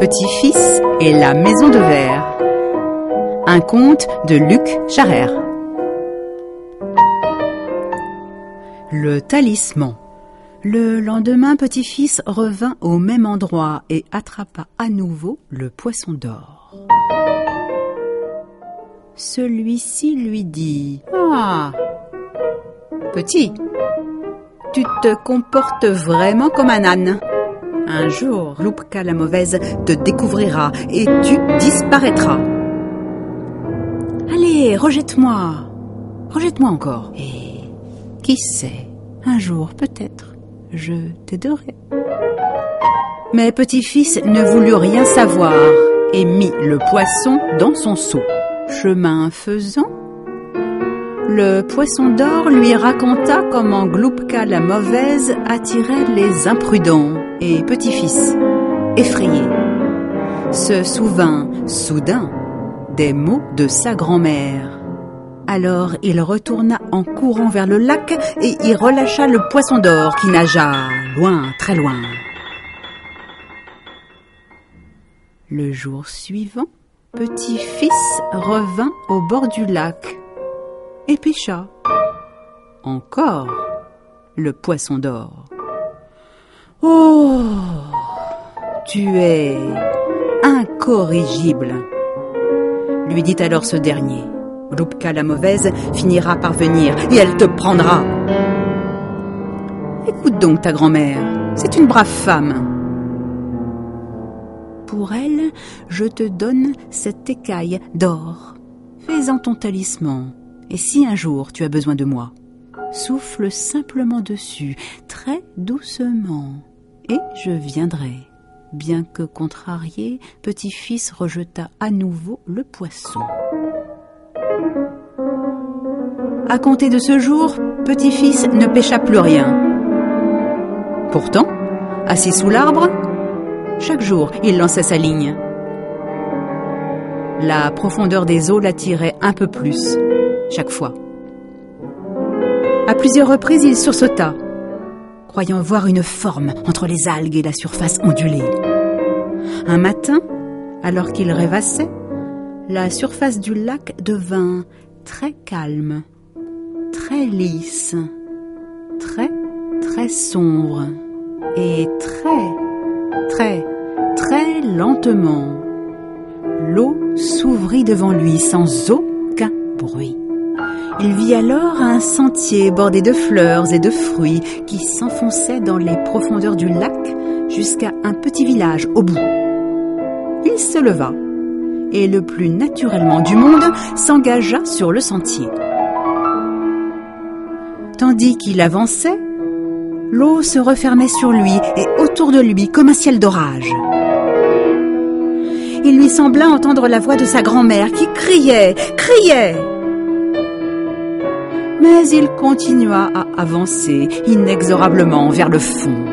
Petit-fils et la maison de verre. Un conte de Luc Charrère. Le talisman. Le lendemain, petit-fils revint au même endroit et attrapa à nouveau le poisson d'or. Celui-ci lui dit Ah Petit, tu te comportes vraiment comme un âne. Un jour, Loupka la mauvaise te découvrira et tu disparaîtras. Allez, rejette-moi. Rejette-moi encore. Et qui sait, un jour peut-être, je t'aiderai. Mais petit-fils ne voulut rien savoir et mit le poisson dans son seau. Chemin faisant, le poisson d'or lui raconta comment Gloupka la mauvaise attirait les imprudents et petit-fils, effrayé, se souvint soudain des mots de sa grand-mère. Alors il retourna en courant vers le lac et y relâcha le poisson d'or qui nagea loin, très loin. Le jour suivant, petit-fils revint au bord du lac et pêcha. Encore le poisson d'or. Oh, tu es incorrigible, lui dit alors ce dernier. Loupka la mauvaise finira par venir et elle te prendra. Écoute donc ta grand-mère, c'est une brave femme. Pour elle, je te donne cette écaille d'or. Fais-en ton talisman. Et si un jour tu as besoin de moi, souffle simplement dessus, très doucement et je viendrai. Bien que contrarié, petit-fils rejeta à nouveau le poisson. À compter de ce jour, petit-fils ne pêcha plus rien. Pourtant, assis sous l'arbre, chaque jour il lançait sa ligne. La profondeur des eaux l'attirait un peu plus, chaque fois. À plusieurs reprises, il sursauta croyant voir une forme entre les algues et la surface ondulée. Un matin, alors qu'il rêvassait, la surface du lac devint très calme, très lisse, très très sombre et très très très lentement. L'eau s'ouvrit devant lui sans aucun bruit. Il vit alors un sentier bordé de fleurs et de fruits qui s'enfonçait dans les profondeurs du lac jusqu'à un petit village au bout. Il se leva et le plus naturellement du monde s'engagea sur le sentier. Tandis qu'il avançait, l'eau se refermait sur lui et autour de lui comme un ciel d'orage. Il lui sembla entendre la voix de sa grand-mère qui criait, criait mais il continua à avancer inexorablement vers le fond.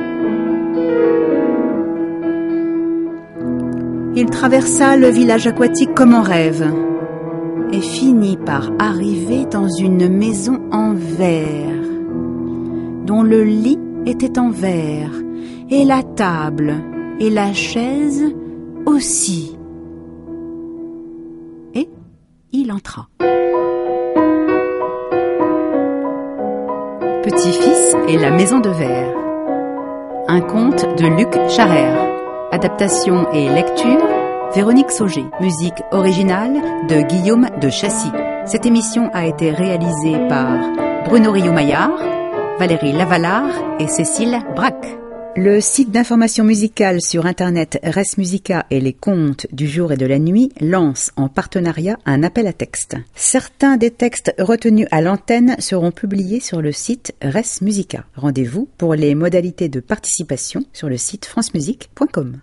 Il traversa le village aquatique comme en rêve et finit par arriver dans une maison en verre, dont le lit était en verre, et la table et la chaise aussi. Et il entra. Petit-fils et la maison de verre. Un conte de Luc Charrère. Adaptation et lecture Véronique Sauger. Musique originale de Guillaume de Châssy. Cette émission a été réalisée par Bruno Rio-Maillard, Valérie Lavalard et Cécile Braque. Le site d'information musicale sur Internet Res Musica et les contes du jour et de la nuit lance en partenariat un appel à texte. Certains des textes retenus à l'antenne seront publiés sur le site Res Musica. Rendez-vous pour les modalités de participation sur le site francemusique.com.